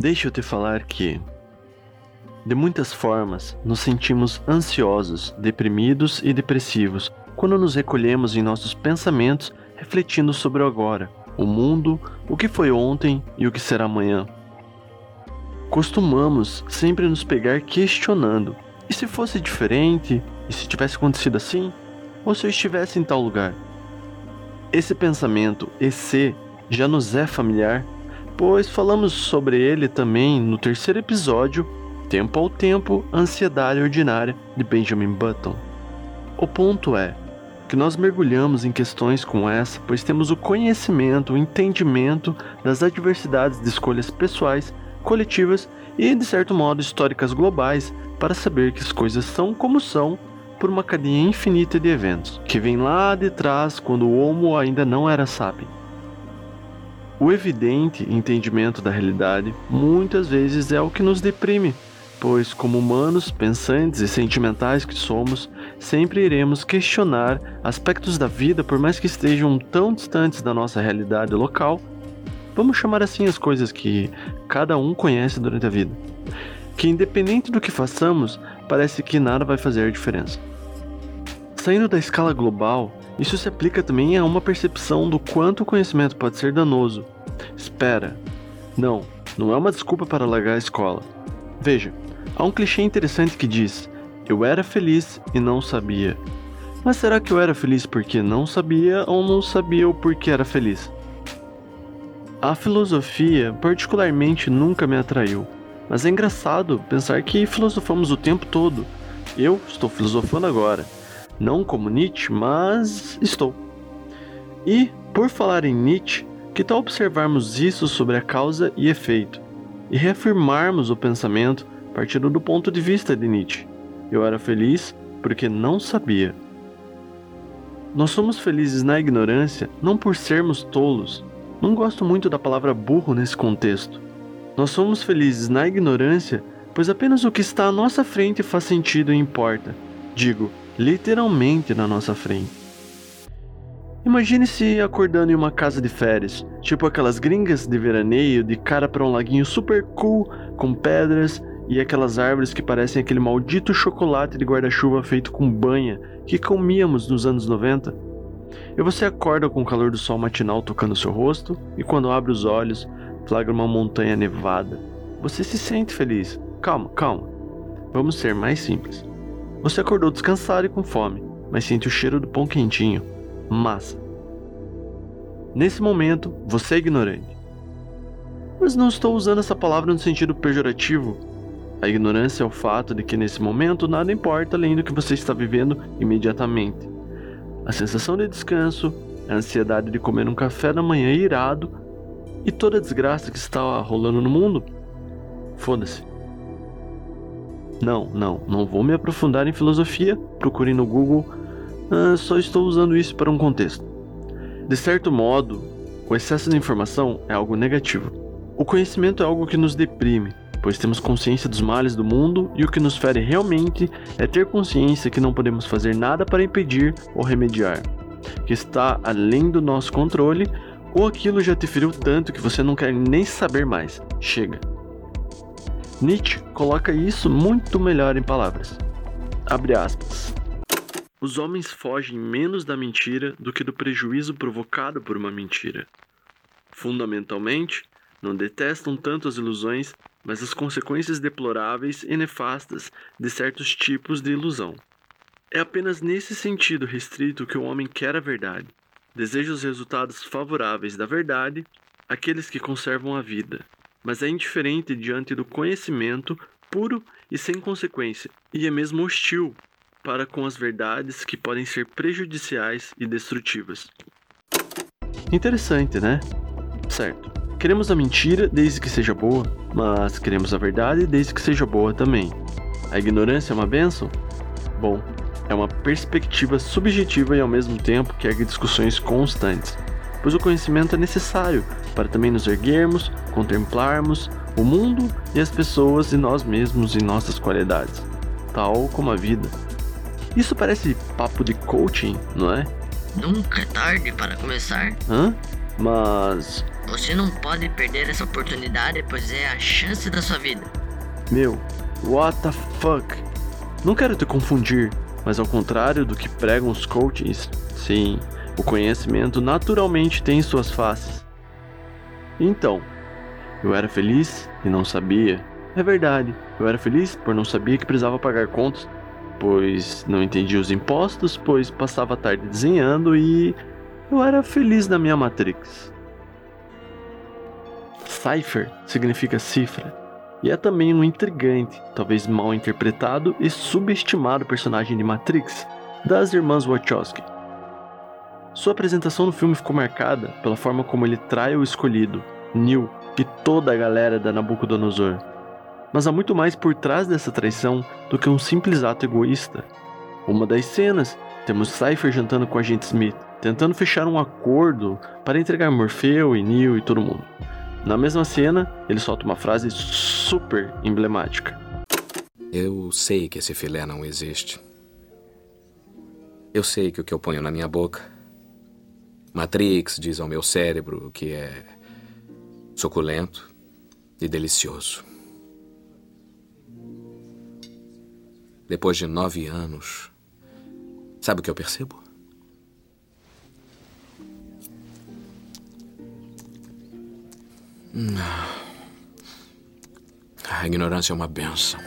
Deixa eu te falar que, de muitas formas, nos sentimos ansiosos, deprimidos e depressivos quando nos recolhemos em nossos pensamentos refletindo sobre o agora, o mundo, o que foi ontem e o que será amanhã. Costumamos sempre nos pegar questionando: e se fosse diferente? E se tivesse acontecido assim? Ou se eu estivesse em tal lugar? Esse pensamento, esse, já nos é familiar pois falamos sobre ele também no terceiro episódio, Tempo ao Tempo, Ansiedade Ordinária, de Benjamin Button. O ponto é que nós mergulhamos em questões como essa, pois temos o conhecimento, o entendimento das adversidades de escolhas pessoais, coletivas e, de certo modo, históricas globais para saber que as coisas são como são por uma cadeia infinita de eventos, que vem lá de trás quando o Homo ainda não era sábio. O evidente entendimento da realidade muitas vezes é o que nos deprime, pois, como humanos pensantes e sentimentais que somos, sempre iremos questionar aspectos da vida por mais que estejam tão distantes da nossa realidade local. Vamos chamar assim as coisas que cada um conhece durante a vida. Que, independente do que façamos, parece que nada vai fazer diferença. Saindo da escala global, isso se aplica também a uma percepção do quanto o conhecimento pode ser danoso. Espera. Não, não é uma desculpa para largar a escola. Veja, há um clichê interessante que diz: Eu era feliz e não sabia. Mas será que eu era feliz porque não sabia ou não sabia o porquê era feliz? A filosofia, particularmente, nunca me atraiu. Mas é engraçado pensar que filosofamos o tempo todo. Eu estou filosofando agora. Não como Nietzsche, mas estou. E, por falar em Nietzsche, que tal observarmos isso sobre a causa e efeito e reafirmarmos o pensamento partindo do ponto de vista de Nietzsche? Eu era feliz porque não sabia. Nós somos felizes na ignorância não por sermos tolos. Não gosto muito da palavra burro nesse contexto. Nós somos felizes na ignorância pois apenas o que está à nossa frente faz sentido e importa. Digo, literalmente na nossa frente. Imagine-se acordando em uma casa de férias, tipo aquelas gringas de veraneio, de cara para um laguinho super cool, com pedras e aquelas árvores que parecem aquele maldito chocolate de guarda-chuva feito com banha que comíamos nos anos 90. E você acorda com o calor do sol matinal tocando seu rosto, e quando abre os olhos, flagra uma montanha nevada. Você se sente feliz. Calma, calma. Vamos ser mais simples. Você acordou descansado e com fome, mas sente o cheiro do pão quentinho. Massa. Nesse momento, você é ignorante. Mas não estou usando essa palavra no sentido pejorativo. A ignorância é o fato de que nesse momento nada importa além do que você está vivendo imediatamente. A sensação de descanso, a ansiedade de comer um café da manhã irado e toda a desgraça que está rolando no mundo. Foda-se. Não, não, não vou me aprofundar em filosofia. Procure no Google. Ah, só estou usando isso para um contexto. De certo modo, o excesso de informação é algo negativo. O conhecimento é algo que nos deprime, pois temos consciência dos males do mundo e o que nos fere realmente é ter consciência que não podemos fazer nada para impedir ou remediar, que está além do nosso controle ou aquilo já te feriu tanto que você não quer nem saber mais. Chega. Nietzsche coloca isso muito melhor em palavras. Abre aspas. Os homens fogem menos da mentira do que do prejuízo provocado por uma mentira. Fundamentalmente, não detestam tanto as ilusões, mas as consequências deploráveis e nefastas de certos tipos de ilusão. É apenas nesse sentido restrito que o homem quer a verdade. Deseja os resultados favoráveis da verdade, aqueles que conservam a vida, mas é indiferente diante do conhecimento puro e sem consequência, e é mesmo hostil para com as verdades que podem ser prejudiciais e destrutivas. Interessante, né? Certo. Queremos a mentira desde que seja boa, mas queremos a verdade desde que seja boa também. A ignorância é uma benção? Bom, é uma perspectiva subjetiva e ao mesmo tempo que ergue discussões constantes, pois o conhecimento é necessário para também nos erguermos, contemplarmos o mundo e as pessoas e nós mesmos e nossas qualidades, tal como a vida. Isso parece papo de coaching, não é? Nunca é tarde para começar. Hã? Mas. Você não pode perder essa oportunidade, pois é a chance da sua vida. Meu, what the fuck? Não quero te confundir, mas ao contrário do que pregam os coaches, sim, o conhecimento naturalmente tem suas faces. Então, eu era feliz e não sabia. É verdade, eu era feliz por não saber que precisava pagar contas, pois não entendia os impostos, pois passava a tarde desenhando e eu era feliz na minha Matrix. Cipher significa cifra, e é também um intrigante, talvez mal interpretado e subestimado personagem de Matrix, das irmãs Wachowski. Sua apresentação no filme ficou marcada pela forma como ele trai o escolhido, Neil, e toda a galera da Nabucodonosor. Mas há muito mais por trás dessa traição do que um simples ato egoísta. Uma das cenas, temos Cypher jantando com a agente Smith, tentando fechar um acordo para entregar Morfeu e Neil e todo mundo. Na mesma cena, ele solta uma frase super emblemática. Eu sei que esse filé não existe. Eu sei que o que eu ponho na minha boca. Matrix diz ao meu cérebro que é suculento e delicioso. Depois de nove anos, sabe o que eu percebo? A ignorância é uma benção.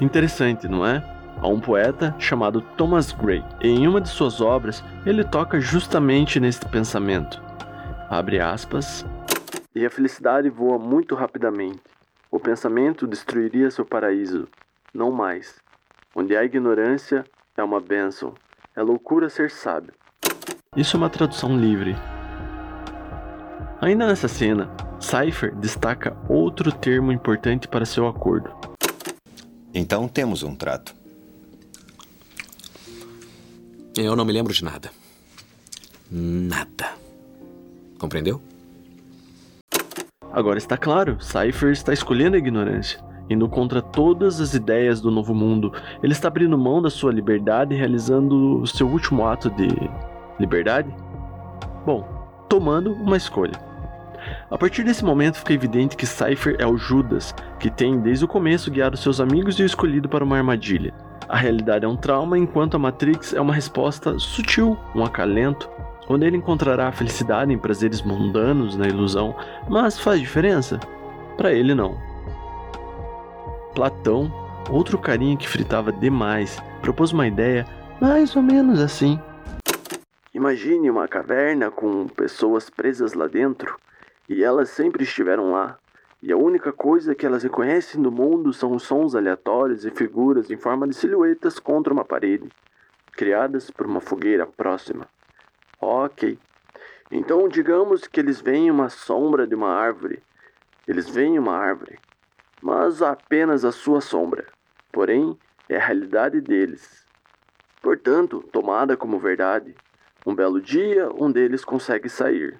Interessante, não é? Há um poeta chamado Thomas Gray, e em uma de suas obras ele toca justamente nesse pensamento. Abre aspas. E a felicidade voa muito rapidamente. O pensamento destruiria seu paraíso. Não mais. Onde há ignorância, é uma bênção. É loucura ser sábio. Isso é uma tradução livre, Ainda nessa cena, Cypher destaca outro termo importante para seu acordo. Então temos um trato. Eu não me lembro de nada. Nada. Compreendeu? Agora está claro, Cypher está escolhendo a ignorância, indo contra todas as ideias do novo mundo. Ele está abrindo mão da sua liberdade e realizando o seu último ato de liberdade? Bom, tomando uma escolha. A partir desse momento fica evidente que Cypher é o Judas, que tem desde o começo guiado seus amigos e o escolhido para uma armadilha. A realidade é um trauma, enquanto a Matrix é uma resposta sutil, um acalento, onde ele encontrará a felicidade em prazeres mundanos na ilusão, mas faz diferença? Para ele não. Platão, outro carinha que fritava demais, propôs uma ideia mais ou menos assim. Imagine uma caverna com pessoas presas lá dentro e elas sempre estiveram lá. E a única coisa que elas reconhecem no mundo são os sons aleatórios e figuras em forma de silhuetas contra uma parede, criadas por uma fogueira próxima. Ok. Então digamos que eles veem uma sombra de uma árvore. Eles veem uma árvore, mas apenas a sua sombra. Porém, é a realidade deles. Portanto, tomada como verdade, um belo dia um deles consegue sair.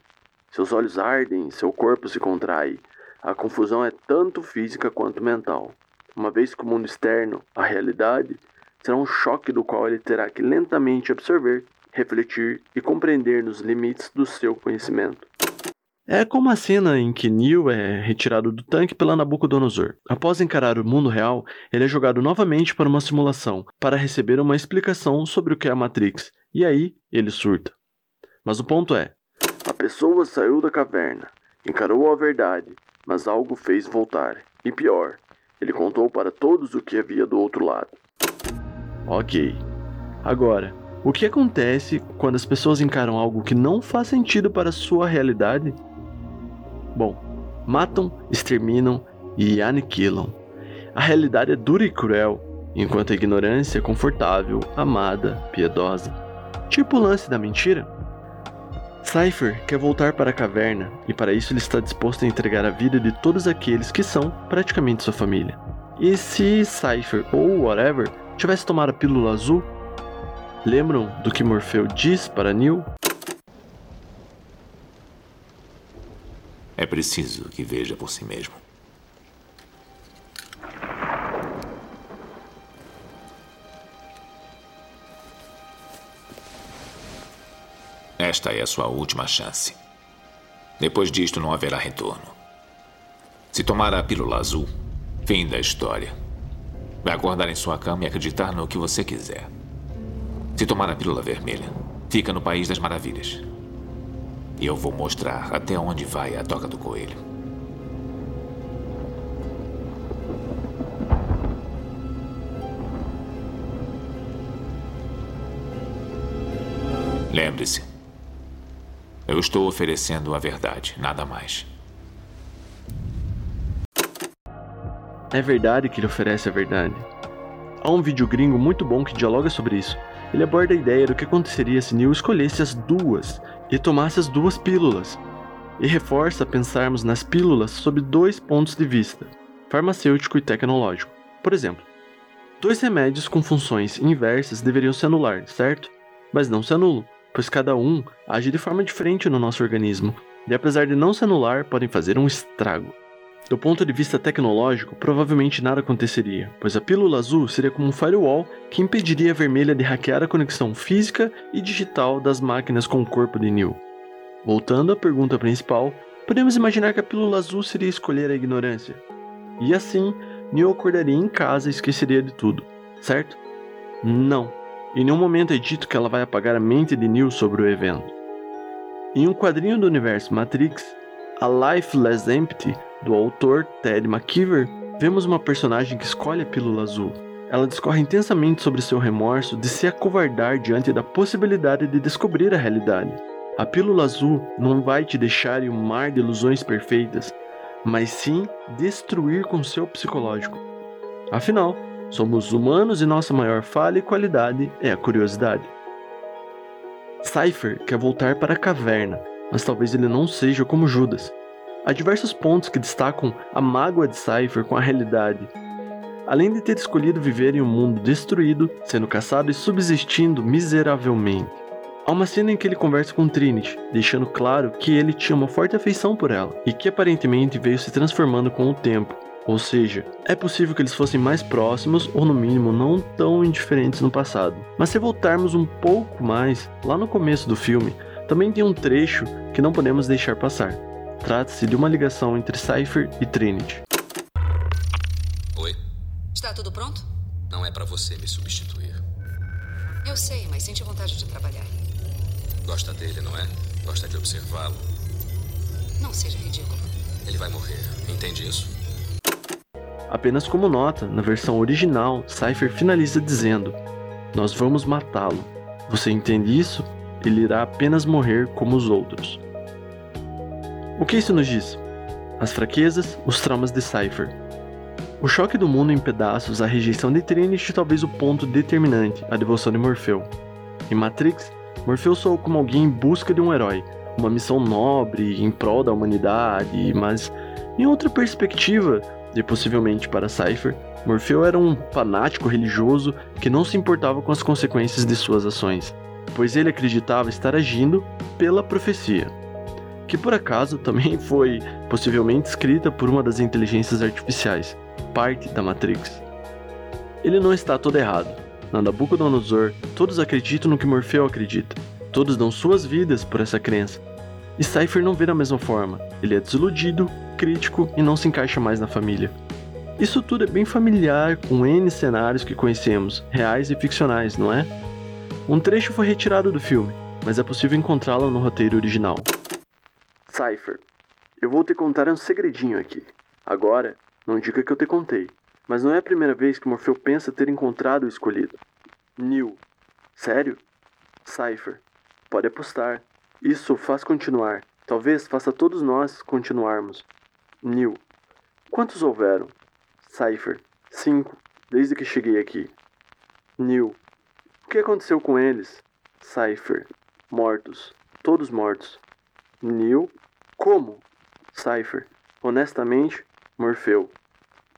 Seus olhos ardem, seu corpo se contrai. A confusão é tanto física quanto mental. Uma vez que o mundo externo, a realidade, será um choque do qual ele terá que lentamente absorver, refletir e compreender nos limites do seu conhecimento. É como a cena em que Neo é retirado do tanque pela Nabucodonosor. Após encarar o mundo real, ele é jogado novamente para uma simulação, para receber uma explicação sobre o que é a Matrix, e aí ele surta. Mas o ponto é, a pessoa saiu da caverna, encarou a verdade, mas algo fez voltar. E pior, ele contou para todos o que havia do outro lado. Ok. Agora, o que acontece quando as pessoas encaram algo que não faz sentido para sua realidade? Bom, matam, exterminam e aniquilam. A realidade é dura e cruel, enquanto a ignorância é confortável, amada, piedosa. Tipo o lance da mentira. Cypher quer voltar para a caverna e para isso ele está disposto a entregar a vida de todos aqueles que são praticamente sua família. E se Cypher ou whatever tivesse tomado a pílula azul? Lembram do que Morfeu diz para Neil? É preciso que veja por si mesmo. Esta é a sua última chance. Depois disto, não haverá retorno. Se tomar a pílula azul, fim da história. Vai acordar em sua cama e acreditar no que você quiser. Se tomar a pílula vermelha, fica no País das Maravilhas. E eu vou mostrar até onde vai a toca do coelho. Lembre-se, eu estou oferecendo a verdade, nada mais. É verdade que ele oferece a verdade. Há um vídeo gringo muito bom que dialoga sobre isso. Ele aborda a ideia do que aconteceria se Neil escolhesse as duas e tomasse as duas pílulas, e reforça pensarmos nas pílulas sob dois pontos de vista, farmacêutico e tecnológico. Por exemplo, dois remédios com funções inversas deveriam se anular, certo? Mas não se anulam, pois cada um age de forma diferente no nosso organismo, e apesar de não se anular, podem fazer um estrago. Do ponto de vista tecnológico, provavelmente nada aconteceria, pois a pílula azul seria como um firewall que impediria a vermelha de hackear a conexão física e digital das máquinas com o corpo de Neil. Voltando à pergunta principal, podemos imaginar que a pílula azul seria escolher a ignorância. E assim, Neil acordaria em casa e esqueceria de tudo, certo? Não. Em nenhum momento é dito que ela vai apagar a mente de Neil sobre o evento. Em um quadrinho do universo Matrix, A Life Less Empty do autor Ted McKeever, vemos uma personagem que escolhe a pílula azul. Ela discorre intensamente sobre seu remorso de se acovardar diante da possibilidade de descobrir a realidade. A pílula azul não vai te deixar em um mar de ilusões perfeitas, mas sim destruir com seu psicológico. Afinal, somos humanos e nossa maior falha e qualidade é a curiosidade. Cypher quer voltar para a caverna, mas talvez ele não seja como Judas, Há diversos pontos que destacam a mágoa de Cypher com a realidade. Além de ter escolhido viver em um mundo destruído, sendo caçado e subsistindo miseravelmente. Há uma cena em que ele conversa com Trinity, deixando claro que ele tinha uma forte afeição por ela e que aparentemente veio se transformando com o tempo. Ou seja, é possível que eles fossem mais próximos ou no mínimo não tão indiferentes no passado. Mas se voltarmos um pouco mais, lá no começo do filme, também tem um trecho que não podemos deixar passar. Trata-se de uma ligação entre Cypher e Trinity. Oi? Está tudo pronto? Não é para você me substituir. Eu sei, mas sente vontade de trabalhar. Gosta dele, não é? Gosta de observá-lo. Não seja ridículo. Ele vai morrer, entende isso? Apenas como nota, na versão original, Cypher finaliza dizendo: Nós vamos matá-lo. Você entende isso? Ele irá apenas morrer como os outros. O que isso nos diz? As fraquezas, os traumas de Cypher. O choque do mundo em pedaços, a rejeição de Trinity talvez o ponto determinante, a devoção de Morfeu. Em Matrix, Morfeu soou como alguém em busca de um herói, uma missão nobre, em prol da humanidade, mas em outra perspectiva, e possivelmente para Cypher, Morfeu era um fanático religioso que não se importava com as consequências de suas ações, pois ele acreditava estar agindo pela profecia que por acaso também foi possivelmente escrita por uma das inteligências artificiais, parte da Matrix. Ele não está todo errado. Na Nabucodonosor, todos acreditam no que Morfeu acredita. Todos dão suas vidas por essa crença. E Cypher não vê da mesma forma. Ele é desiludido, crítico e não se encaixa mais na família. Isso tudo é bem familiar com N cenários que conhecemos, reais e ficcionais, não é? Um trecho foi retirado do filme, mas é possível encontrá-lo no roteiro original. Cypher, eu vou te contar um segredinho aqui. Agora, não diga que eu te contei, mas não é a primeira vez que Morfeu pensa ter encontrado o escolhido. Neil. Sério? Cypher. Pode apostar. Isso faz continuar. Talvez faça todos nós continuarmos. Neil. Quantos houveram? Cypher. Cinco, desde que cheguei aqui. Neil. O que aconteceu com eles? Cypher. Mortos. Todos mortos. Neil. Como? Cypher. Honestamente, Morfeu.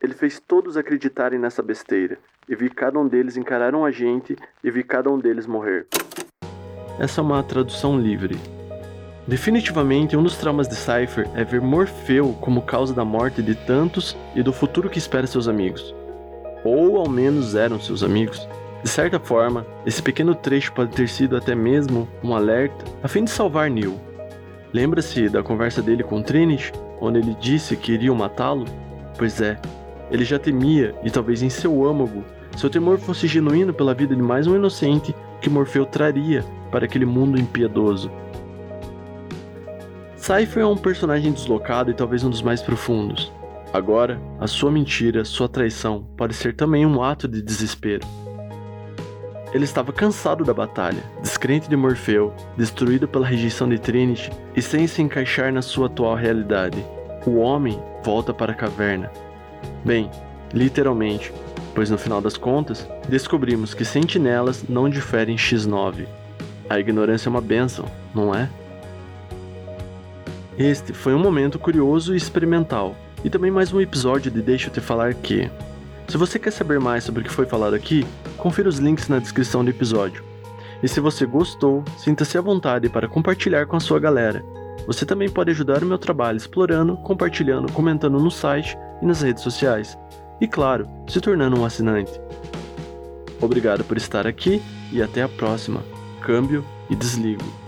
Ele fez todos acreditarem nessa besteira, e vi cada um deles encarar um agente e vi cada um deles morrer. Essa é uma tradução livre. Definitivamente, um dos traumas de Cypher é ver Morfeu como causa da morte de tantos e do futuro que espera seus amigos. Ou ao menos eram seus amigos. De certa forma, esse pequeno trecho pode ter sido até mesmo um alerta a fim de salvar Neil. Lembra-se da conversa dele com Trinity, onde ele disse que iriam matá-lo? Pois é, ele já temia, e talvez em seu âmago, seu temor fosse genuíno pela vida de mais um inocente que Morfeu traria para aquele mundo impiedoso. Cypher é um personagem deslocado e talvez um dos mais profundos. Agora, a sua mentira, sua traição, pode ser também um ato de desespero. Ele estava cansado da batalha, descrente de Morfeu, destruído pela rejeição de Trinity e sem se encaixar na sua atual realidade. O homem volta para a caverna. Bem, literalmente, pois no final das contas, descobrimos que sentinelas não diferem X9. A ignorância é uma benção, não é? Este foi um momento curioso e experimental, e também mais um episódio de Deixa eu te falar que. Se você quer saber mais sobre o que foi falado aqui, confira os links na descrição do episódio. E se você gostou, sinta-se à vontade para compartilhar com a sua galera. Você também pode ajudar o meu trabalho explorando, compartilhando, comentando no site e nas redes sociais. E claro, se tornando um assinante. Obrigado por estar aqui e até a próxima. Câmbio e desligo.